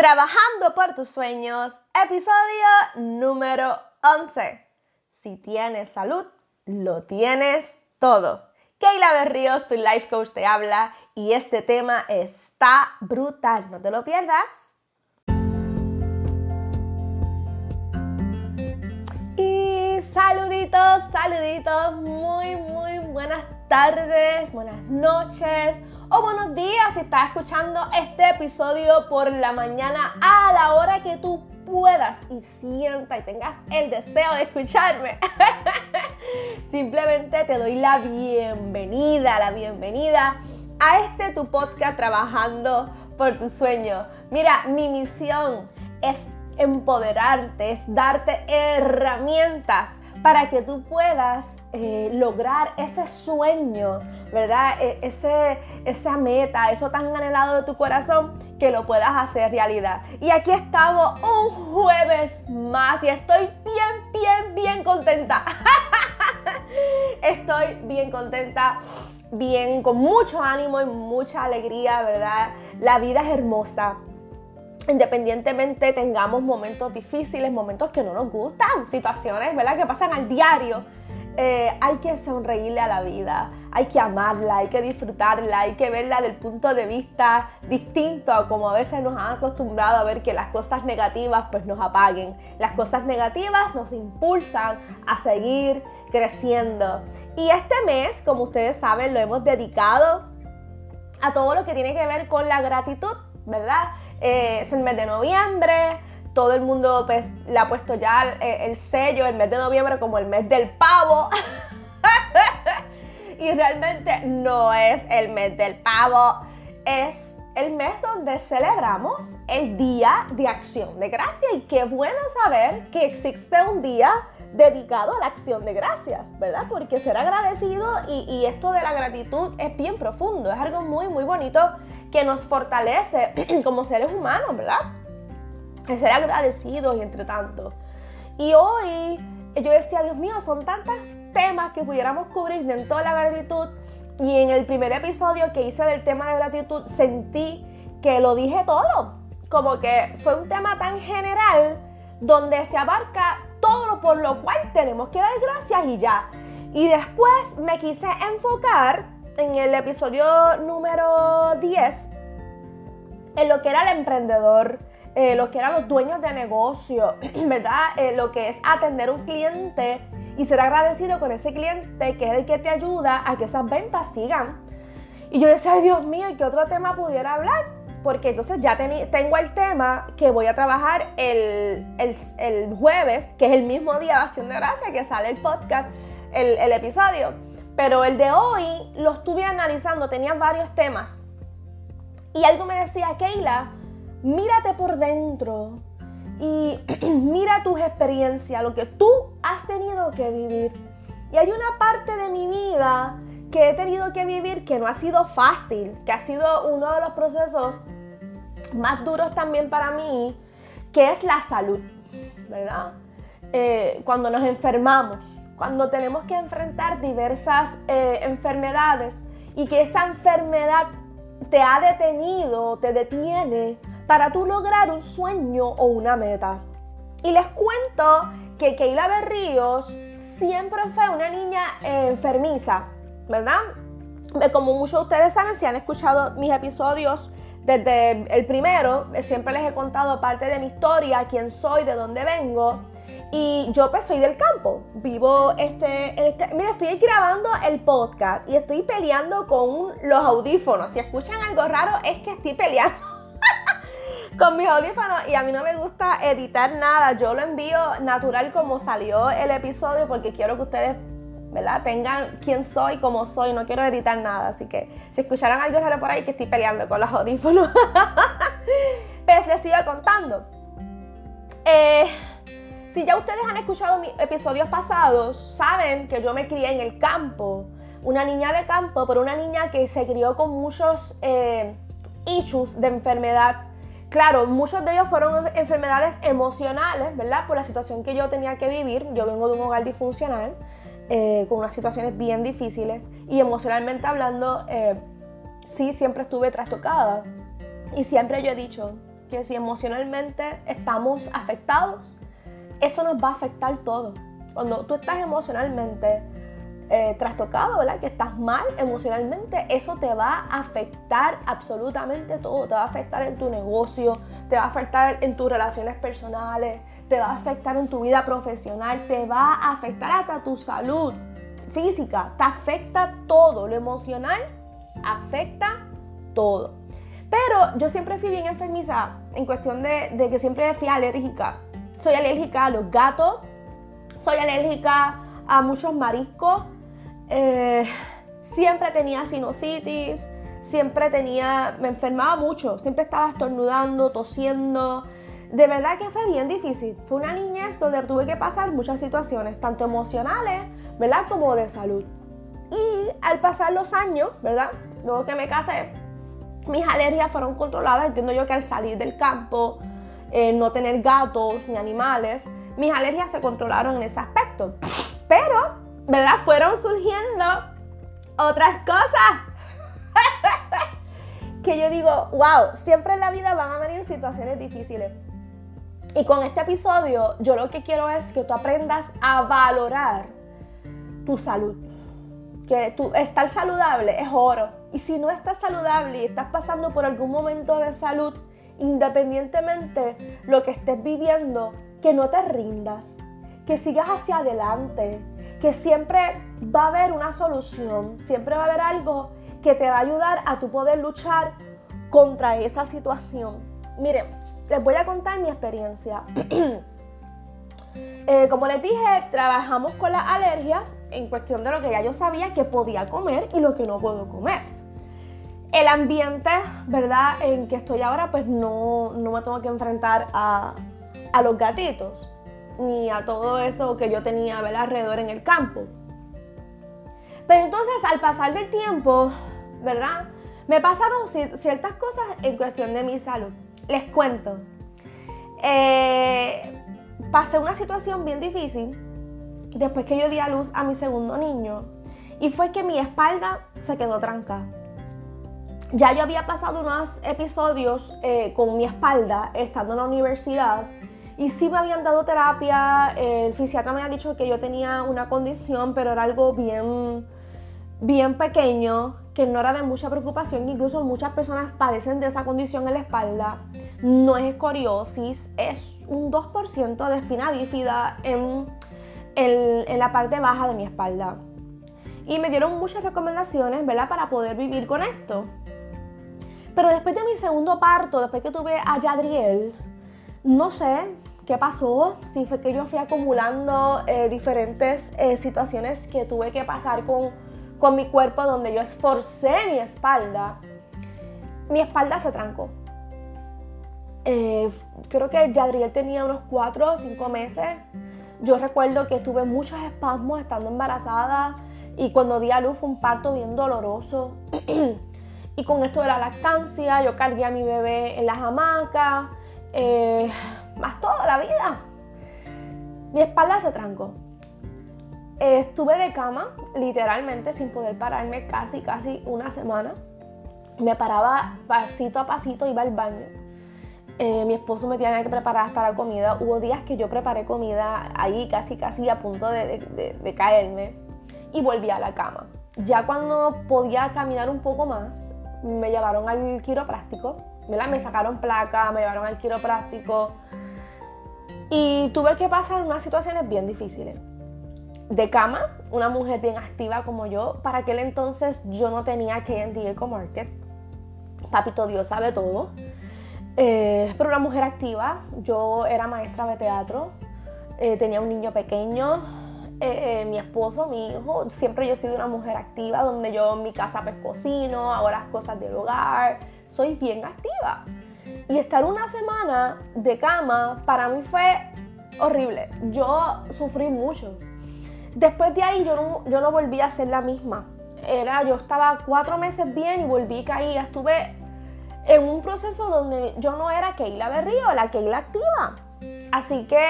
Trabajando por tus sueños, episodio número 11. Si tienes salud, lo tienes todo. Keila Berríos, tu life coach, te habla y este tema está brutal, no te lo pierdas. Y saluditos, saluditos, muy, muy buenas tardes, buenas noches o buenos días si estás escuchando este episodio por la mañana a la hora que tú puedas y sienta y tengas el deseo de escucharme. Simplemente te doy la bienvenida, la bienvenida a este tu podcast trabajando por tu sueño. Mira, mi misión es empoderarte, es darte herramientas para que tú puedas eh, lograr ese sueño, ¿verdad? E, ese, esa meta, eso tan anhelado de tu corazón, que lo puedas hacer realidad. Y aquí estamos un jueves más y estoy bien, bien, bien contenta. estoy bien contenta, bien, con mucho ánimo y mucha alegría, ¿verdad? La vida es hermosa independientemente tengamos momentos difíciles, momentos que no nos gustan, situaciones, ¿verdad? Que pasan al diario. Eh, hay que sonreírle a la vida, hay que amarla, hay que disfrutarla, hay que verla del punto de vista distinto a como a veces nos han acostumbrado a ver que las cosas negativas pues nos apaguen. Las cosas negativas nos impulsan a seguir creciendo. Y este mes, como ustedes saben, lo hemos dedicado a todo lo que tiene que ver con la gratitud, ¿verdad? Eh, es el mes de noviembre, todo el mundo pues, le ha puesto ya el, sello, el mes de noviembre, como el mes del pavo. y realmente no es el mes del pavo, es el mes donde celebramos el Día de Acción de Gracia. Y qué bueno saber que existe un día dedicado a la acción de gracias, ¿verdad? Porque ser agradecido y, esto de la gratitud es bien profundo, es algo muy, muy bonito que nos fortalece como seres humanos, ¿verdad? Ser agradecidos y entre tanto. Y hoy yo decía, Dios mío, son tantos temas que pudiéramos cubrir dentro de la gratitud. Y en el primer episodio que hice del tema de gratitud sentí que lo dije todo. Como que fue un tema tan general donde se abarca todo lo por lo cual tenemos que dar gracias y ya. Y después me quise enfocar en el episodio número 10 en lo que era el emprendedor, eh, lo que eran los dueños de negocio, ¿verdad? Eh, lo que es atender un cliente y ser agradecido con ese cliente que es el que te ayuda a que esas ventas sigan. Y yo decía, ay Dios mío, ¿y qué otro tema pudiera hablar? Porque entonces ya tengo el tema que voy a trabajar el, jueves, que es el mismo día de Acción de Gracia que sale el podcast, el, el episodio. Pero el de hoy lo estuve analizando, tenía varios temas. Y algo me decía, Keila, mírate por dentro y mira tus experiencias, lo que tú has tenido que vivir. Y hay una parte de mi vida que he tenido que vivir que no ha sido fácil, que ha sido uno de los procesos más duros también para mí, que es la salud, ¿verdad? Eh, cuando nos enfermamos, cuando tenemos que enfrentar diversas eh, enfermedades y que esa enfermedad te ha detenido, te detiene para tú lograr un sueño o una meta. Y les cuento que Keila Berríos siempre fue una niña eh, enfermiza, ¿verdad? Como muchos de ustedes saben, si han escuchado mis episodios desde el primero, siempre les he contado parte de mi historia, quién soy, de dónde vengo. Y yo pues soy del campo, vivo este, este, Mira, estoy grabando el podcast y estoy peleando con los audífonos. Si escuchan algo raro es que estoy peleando con mis audífonos y a mí no me gusta editar nada. Yo lo envío natural como salió el episodio porque quiero que ustedes, ¿verdad? Tengan quién soy, cómo soy. No quiero editar nada. Así que si escucharan algo raro por ahí que estoy peleando con los audífonos. pues les sigo contando. Eh si ya ustedes han escuchado mis episodios pasados, saben que yo me crié en el campo, una niña de campo, pero una niña que se crió con muchos eh, issues de enfermedad. Claro, muchos de ellos fueron enfermedades emocionales, ¿verdad? Por la situación que yo tenía que vivir. Yo vengo de un hogar disfuncional, eh, con unas situaciones bien difíciles. Y emocionalmente hablando, eh, sí, siempre estuve trastocada. Y siempre yo he dicho, que si emocionalmente estamos afectados, eso nos va a afectar todo. Cuando tú estás emocionalmente eh, trastocado, ¿verdad? Que estás mal emocionalmente, eso te va a afectar absolutamente todo. Te va a afectar en tu negocio, te va a afectar en tus relaciones personales, te va a afectar en tu vida profesional, te va a afectar hasta tu salud física, te afecta todo. Lo emocional afecta todo. Pero yo siempre fui bien enfermiza en cuestión de, que siempre fui alérgica. Soy alérgica a los gatos, soy alérgica a muchos mariscos, eh, siempre tenía sinusitis, siempre tenía, me enfermaba mucho, siempre estaba estornudando, tosiendo. De verdad que fue bien difícil. Fue una niñez donde tuve que pasar muchas situaciones, tanto emocionales, ¿verdad? Como de salud. Y al pasar los años, ¿verdad? Luego que me casé, mis alergias fueron controladas. Entiendo yo que al salir del campo, eh, no tener gatos ni animales, mis alergias se controlaron en ese aspecto. Pero ¿verdad? Fueron surgiendo otras cosas. que yo digo, wow, siempre en la vida van a venir situaciones difíciles. Y con este episodio yo lo que quiero es que tú aprendas a valorar tu salud. Que tú, estar saludable es oro. Y si no estás saludable y estás pasando por algún momento de salud, independientemente lo que estés viviendo, que no te rindas, que sigas hacia adelante, que siempre va a haber una solución, siempre va a haber algo que te va a ayudar a tu poder luchar contra esa situación. Miren, les voy a contar mi experiencia. Eh, como les dije, trabajamos con las alergias en cuestión de lo que ya yo sabía que podía comer y lo que no puedo comer. El ambiente, ¿verdad? En que estoy ahora, pues no, no me tengo que enfrentar a, a los gatitos ni a todo eso que yo tenía alrededor en el campo. Pero entonces al pasar del tiempo, ¿verdad? Me pasaron ciertas cosas en cuestión de mi salud. Les cuento. Eh, pasé una situación bien difícil después que yo di a luz a mi segundo niño y fue que mi espalda se quedó trancada. Ya yo había pasado unos episodios eh, con mi espalda estando en la universidad y sí me habían dado terapia, el fisiatra me había dicho que yo tenía una condición, pero era algo bien, bien pequeño, que no era de mucha preocupación, incluso muchas personas padecen de esa condición en la espalda. No es escoriosis, es un 2% de espina bífida en, en, la parte baja de mi espalda. Y me dieron muchas recomendaciones, ¿verdad? Para poder vivir con esto. Pero después de mi segundo parto, después que tuve a Yadriel, no sé, ¿Qué pasó? Sí, fue que yo fui acumulando eh, diferentes eh, situaciones que tuve que pasar con, con mi cuerpo, donde yo esforcé mi espalda. Mi espalda se trancó. Eh, creo que Yadriel tenía unos 4 o 5 meses. Yo recuerdo que tuve muchos espasmos estando embarazada y cuando di a luz fue un parto bien doloroso. y con esto de la lactancia, yo cargué a mi bebé en las hamacas más toda la vida. Mi espalda se trancó. Estuve de cama, literalmente, sin poder pararme casi, casi una semana. Me paraba pasito a pasito, iba al baño. Eh, mi esposo me tenía que preparar hasta la comida. Hubo días que yo preparé comida ahí casi, casi a punto de, caerme y volví a la cama. Ya cuando podía caminar un poco más, me llevaron al quiropráctico. Me sacaron placa, me llevaron al quiropráctico y tuve que pasar unas situaciones bien difíciles. De cama, una mujer bien activa como yo. Para aquel entonces yo no tenía KND Eco Market. Papito Dios sabe todo. Eh, pero una mujer activa. Yo era maestra de teatro. Eh, tenía un niño pequeño. Eh, mi esposo, mi hijo. Siempre yo he sido una mujer activa donde yo en mi casa pues cocino, hago las cosas del hogar. Soy bien activa. Y estar una semana de cama para mí fue horrible. Yo sufrí mucho. Después de ahí yo no, yo no volví a ser la misma. Era, yo estaba cuatro meses bien y volví a caer. Estuve en un proceso donde yo no era Keila Berrío, la Keila activa. Así que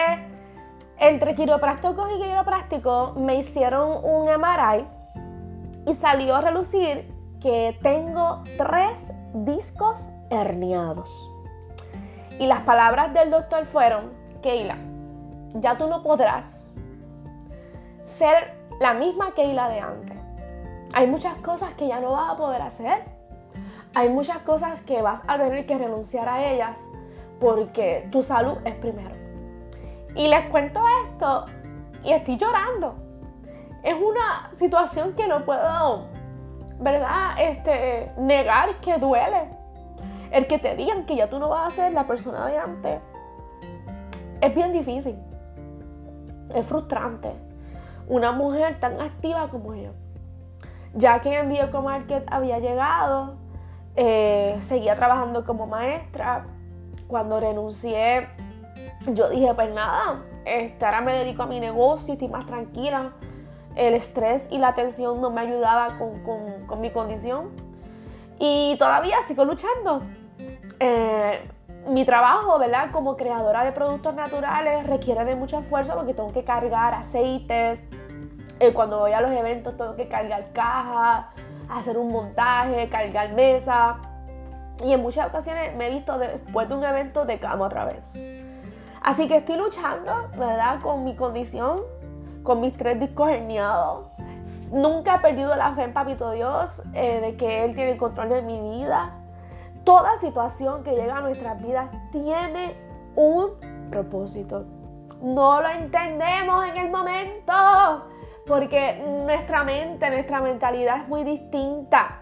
entre quiroprácticos y quiroprácticos me hicieron un MRI y salió a relucir que tengo tres discos herniados. Y las palabras del doctor fueron, Keila, ya tú no podrás ser la misma Keila de antes. Hay muchas cosas que ya no vas a poder hacer. Hay muchas cosas que vas a tener que renunciar a ellas porque tu salud es primero. Y les cuento esto y estoy llorando. Es una situación que no puedo, ¿verdad? Este, negar que duele. El que te digan que ya tú no vas a ser la persona de antes es bien difícil. Es frustrante. Una mujer tan activa como yo. Ya que en Diego Market había llegado, eh, seguía trabajando como maestra. Cuando renuncié, yo dije, pues nada, este, ahora me dedico a mi negocio, estoy más tranquila. El estrés y la tensión no me ayudaba con, con mi condición. Y todavía sigo luchando. Eh, mi trabajo, ¿verdad? Como creadora de productos naturales requiere de mucho esfuerzo porque tengo que cargar aceites. Eh, cuando voy a los eventos tengo que cargar cajas, hacer un montaje, cargar mesa. Y en muchas ocasiones me he visto después de un evento de cama otra vez. Así que estoy luchando, ¿verdad? Con mi condición, con mis tres discos herniados. Nunca he perdido la fe en Papito Dios, eh, de que Él tiene el control de mi vida. Toda situación que llega a nuestras vidas tiene un propósito. No lo entendemos en el momento, porque nuestra mente, nuestra mentalidad es muy distinta.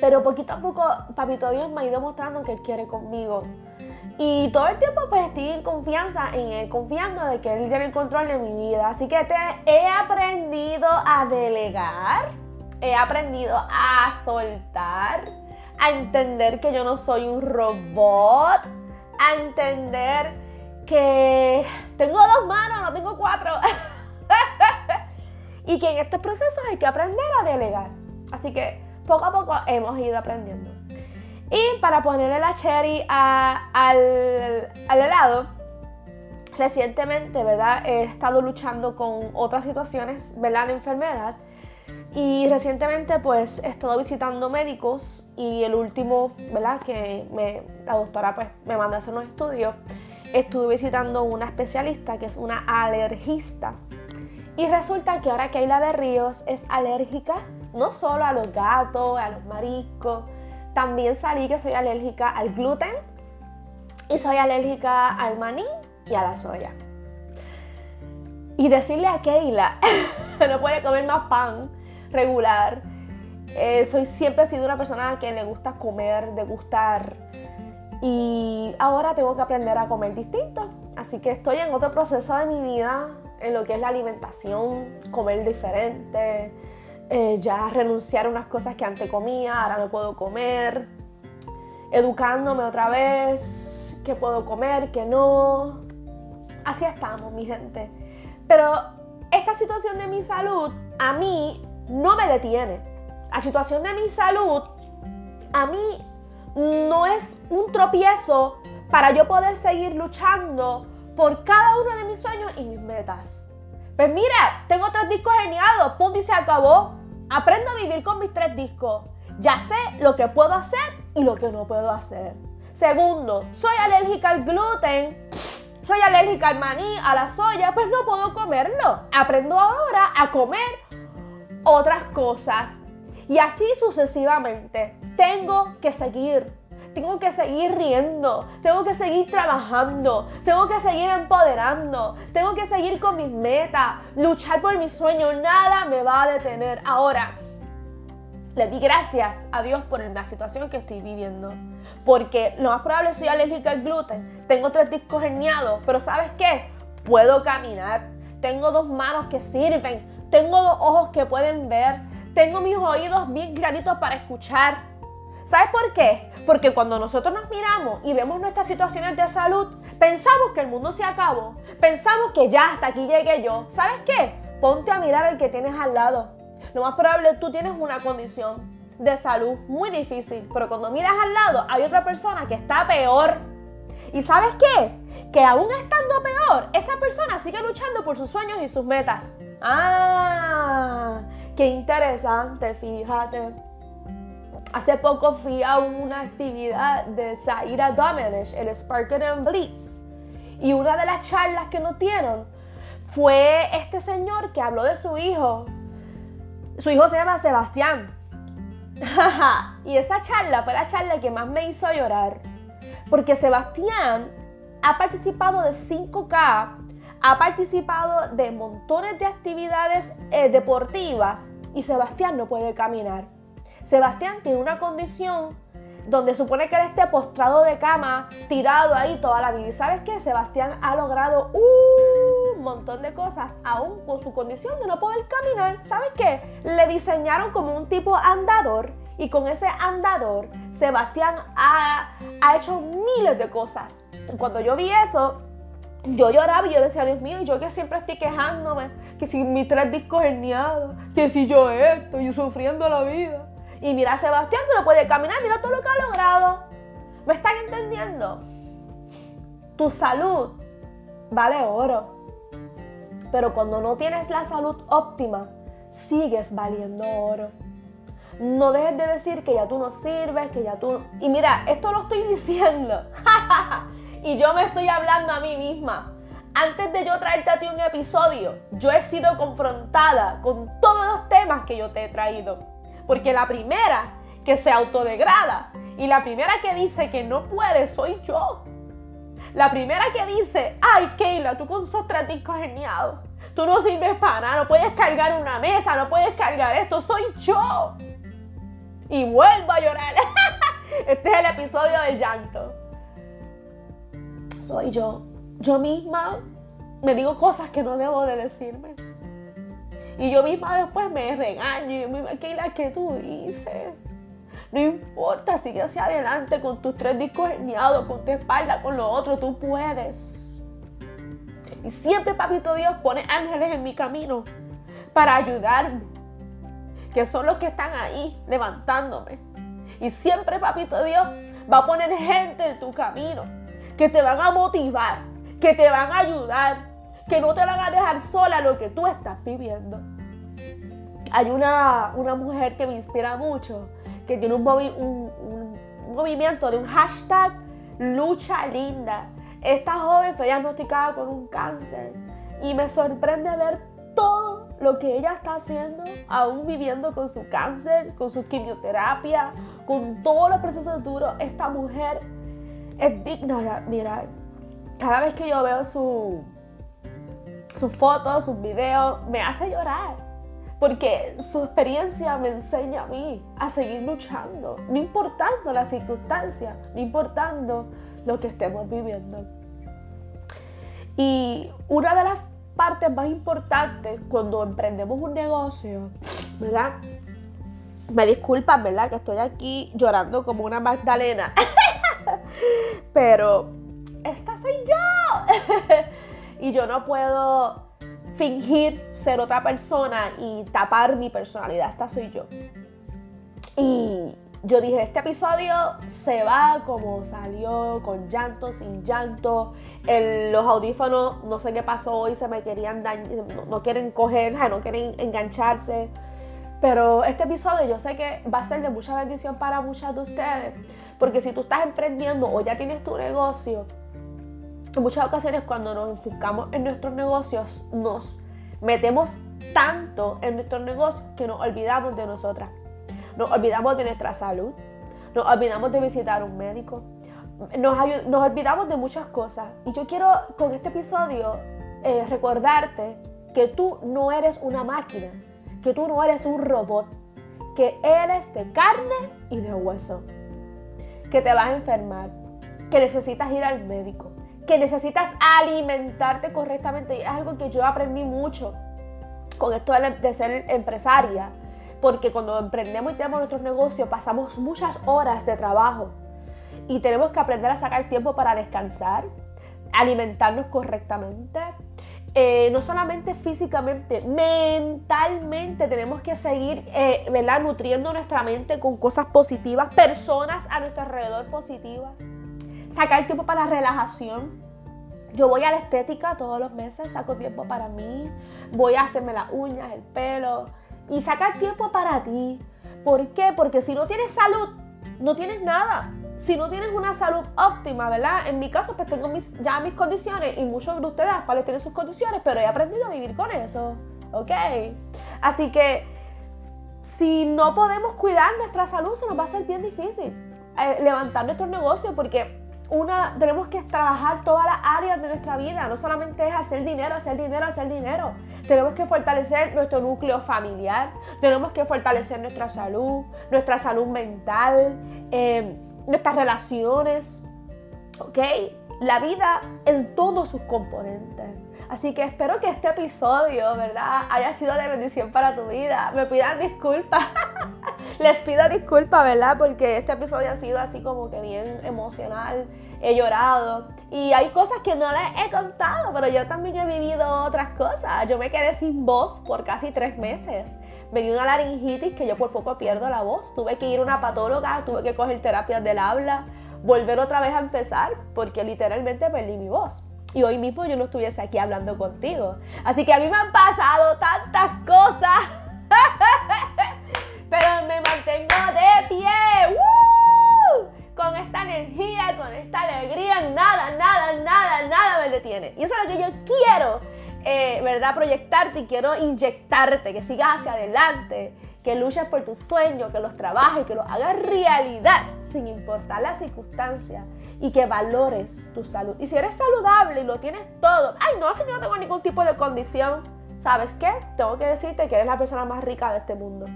Pero poquito a poco, Papito Dios me ha ido mostrando que Él quiere conmigo. Y todo el tiempo pues estoy en confianza en Él, confiando de que Él tiene el control de mi vida. Así que te he aprendido a delegar, he aprendido a soltar, a entender que yo no soy un robot, a entender que tengo dos manos, no tengo cuatro. y que en estos procesos hay que aprender a delegar. Así que poco a poco hemos ido aprendiendo. Y para ponerle la cherry al, helado, recientemente, ¿verdad? He estado luchando con otras situaciones, ¿verdad? De enfermedad. Y recientemente pues he estado visitando médicos y el último, ¿verdad? Que me, la doctora pues me mandó a hacer unos estudios. Estuve visitando una especialista que es una alergista. Y resulta que ahora Keila de Ríos es alérgica no solo a los gatos, a los mariscos, también salí que soy alérgica al gluten y soy alérgica al maní y a la soya. Y decirle a Keila, no puede comer más pan regular. Eh, soy siempre he sido una persona que le gusta comer, degustar. Y ahora tengo que aprender a comer distinto. Así que estoy en otro proceso de mi vida, en lo que es la alimentación, comer diferente, eh, ya renunciar a unas cosas que antes comía, ahora no puedo comer, educándome otra vez, qué puedo comer, qué no. Así estamos, mi gente. Pero esta situación de mi salud a mí no me detiene. La situación de mi salud a mí no es un tropiezo para yo poder seguir luchando por cada uno de mis sueños y mis metas. Pues mira, tengo tres discos geniados, punto y se acabó. Aprendo a vivir con mis tres discos. Ya sé lo que puedo hacer y lo que no puedo hacer. Segundo, soy alérgica al gluten. Soy alérgica al maní, a la soya, pues no puedo comerlo. Aprendo ahora a comer otras cosas. Y así sucesivamente. Tengo que seguir tengo que seguir riendo, tengo que seguir trabajando, tengo que seguir empoderando, tengo que seguir con mis metas, luchar por mis sueños, nada me va a detener. Ahora, le di gracias a Dios por la situación que estoy viviendo. Porque lo más probable soy alérgica al gluten, tengo tres discos herniados, pero ¿sabes qué? Puedo caminar, tengo dos manos que sirven, tengo dos ojos que pueden ver, tengo mis oídos bien claritos para escuchar ¿Sabes por qué? Porque cuando nosotros nos miramos y vemos nuestras situaciones de salud, pensamos que el mundo se acabó, pensamos que ya hasta aquí llegué yo. ¿Sabes qué? Ponte a mirar al que tienes al lado. Lo más probable tú tienes una condición de salud muy difícil, pero cuando miras al lado hay otra persona que está peor. ¿Y sabes qué? Que aún estando peor, esa persona sigue luchando por sus sueños y sus metas. Ah, qué interesante, fíjate. Hace poco fui a una actividad de Zaira Dominic, el Sparkle and Bliss. Y una de las charlas que nos dieron fue este señor que habló de su hijo. Su hijo se llama Sebastián. y esa charla fue la charla que más me hizo llorar. Porque Sebastián ha participado de 5K, ha participado de montones de actividades eh, deportivas y Sebastián no puede caminar. Sebastián tiene una condición donde supone que él esté postrado de cama, tirado ahí toda la vida. ¿Y sabes qué? Sebastián ha logrado un montón de cosas, aún con su condición de no poder caminar. ¿Sabes qué? Le diseñaron como un tipo andador y con ese andador, Sebastián ha, ha hecho miles de cosas. Cuando yo vi eso, yo lloraba y yo decía, Dios mío, yo que siempre estoy quejándome, que si mis tres discos herniados, que si yo esto, yo sufriendo la vida. Y mira Sebastián que no puede caminar, mira todo lo que ha logrado. ¿Me están entendiendo? Tu salud vale oro. Pero cuando no tienes la salud óptima, sigues valiendo oro. No dejes de decir que ya tú no sirves, que ya tú... Y mira, esto lo estoy diciendo. Y yo me estoy hablando a mí misma. Antes de yo traerte a ti un episodio, yo he sido confrontada con todos los temas que yo te he traído. Porque la primera que se autodegrada y la primera que dice que no puede soy yo. La primera que dice, ay Keila, tú con esos traticos geniados. Tú no sirves para nada, no puedes cargar una mesa, no puedes cargar esto, soy yo. Y vuelvo a llorar. Este es el episodio del llanto. Soy yo. Yo misma me digo cosas que no debo de decirme. Y yo misma después me regaño y me digo, la que tú dices? No importa, sigue hacia adelante con tus tres discos herniados, con tu espalda, con lo otro, tú puedes. Y siempre, papito Dios, pone ángeles en mi camino para ayudarme, que son los que están ahí levantándome. Y siempre, papito Dios, va a poner gente en tu camino que te van a motivar, que te van a ayudar, que no te van a dejar sola lo que tú estás viviendo. Hay una, mujer que me inspira mucho, que tiene un, un, movimiento de un hashtag lucha linda. Esta joven fue diagnosticada con un cáncer y me sorprende ver todo lo que ella está haciendo, aún viviendo con su cáncer, con su quimioterapia, con todos los procesos duros. Esta mujer es digna de admirar. Cada vez que yo veo su, sus fotos, sus videos, me hace llorar. Porque su experiencia me enseña a mí a seguir luchando, no importando las circunstancias, no importando lo que estemos viviendo. Y una de las partes más importantes cuando emprendemos un negocio, ¿verdad? Me disculpan, ¿verdad? Que estoy aquí llorando como una Magdalena. Pero esta soy yo. y yo no puedo fingir ser otra persona y tapar mi personalidad. Esta soy yo. Y yo dije, este episodio se va como salió, con llanto, sin llanto. los audífonos, no sé qué pasó hoy, se me querían dañar, no, quieren coger, no quieren engancharse. Pero este episodio yo sé que va a ser de mucha bendición para muchas de ustedes. Porque si tú estás emprendiendo o ya tienes tu negocio, en muchas ocasiones cuando nos enfocamos en nuestros negocios, nos metemos tanto en nuestros negocios que nos olvidamos de nosotras. Nos olvidamos de nuestra salud, nos olvidamos de visitar un médico, nos, nos, olvidamos de muchas cosas. Y yo quiero con este episodio eh, recordarte que tú no eres una máquina, que tú no eres un robot, que eres de carne y de hueso, que te vas a enfermar, que necesitas ir al médico, que necesitas alimentarte correctamente. Y es algo que yo aprendí mucho con esto de ser empresaria. Porque cuando emprendemos y tenemos nuestros negocios, pasamos muchas horas de trabajo. Y tenemos que aprender a sacar tiempo para descansar, alimentarnos correctamente. Eh, no solamente físicamente, mentalmente tenemos que seguir eh, nutriendo nuestra mente con cosas positivas, personas a nuestro alrededor positivas sacar tiempo para la relajación. Yo voy a la estética todos los meses, saco tiempo para mí, voy a hacerme las uñas, el pelo y sacar tiempo para ti. ¿Por qué? Porque si no tienes salud, no tienes nada. Si no tienes una salud óptima, ¿verdad? En mi caso, pues tengo mis, ya mis condiciones y muchos de ustedes cuales tienen sus condiciones, pero he aprendido a vivir con eso. ¿Ok? Así que si no podemos cuidar nuestra salud, se nos va a hacer bien difícil eh, levantar nuestro negocio porque una, tenemos que trabajar todas las áreas de nuestra vida. No solamente es hacer dinero, hacer dinero, hacer dinero. Tenemos que fortalecer nuestro núcleo familiar. Tenemos que fortalecer nuestra salud, nuestra salud mental, eh, nuestras relaciones. ¿Ok? La vida en todos sus componentes. Así que espero que este episodio, ¿verdad?, haya sido de bendición para tu vida. Me pidan disculpas. Les pido disculpas, ¿verdad? Porque este episodio ha sido así como que bien emocional. He llorado. Y hay cosas que no les he contado, pero yo también he vivido otras cosas. Yo me quedé sin voz por casi tres meses. Me dio una laringitis que yo por poco pierdo la voz. Tuve que ir a una patóloga, tuve que coger terapias del habla, volver otra vez a empezar, porque literalmente perdí mi voz y hoy mismo yo no estuviese aquí hablando contigo. Así que a mí me han pasado tantas cosas, pero me mantengo de pie. Con esta energía, con esta alegría, nada, nada, nada, nada me detiene. Y eso es lo que yo quiero, eh, ¿verdad? Proyectarte y quiero inyectarte, que sigas hacia adelante, que luches por tus sueños, que los trabajes, que los hagas realidad sin importar las circunstancias y que valores tu salud. Y si eres saludable y lo tienes todo, ay no, si yo no tengo ningún tipo de condición, ¿sabes qué? Tengo que decirte que eres la persona más rica de este mundo.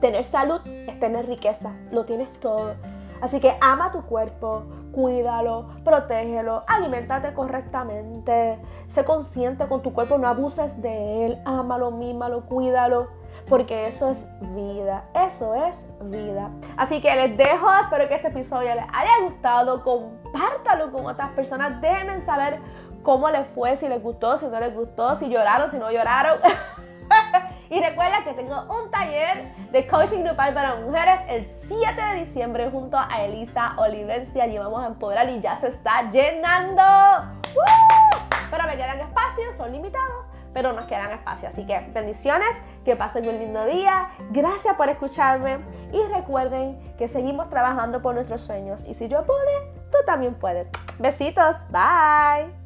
Tener salud es tener riqueza, lo tienes todo. Así que ama tu cuerpo, cuídalo, protégelo, alimentate correctamente, sé consciente con tu cuerpo, no abuses de él, ámalo, mímalo, cuídalo porque eso es vida, eso es vida. Así que les dejo, espero que este episodio les haya gustado, compártalo con otras personas, déjenme saber cómo les fue, si les gustó, si no les gustó, si lloraron, si no lloraron. y recuerda que tengo un taller de coaching grupal para mujeres el 7 de diciembre junto a Elisa Olivencia. Allí vamos a empoderar y ya se está llenando. Pero me quedan espacios, son limitados pero nos quedan espacio. Así que bendiciones, que pasen un lindo día. Gracias por escucharme y recuerden que seguimos trabajando por nuestros sueños y si yo pude, tú también puedes. Besitos, bye.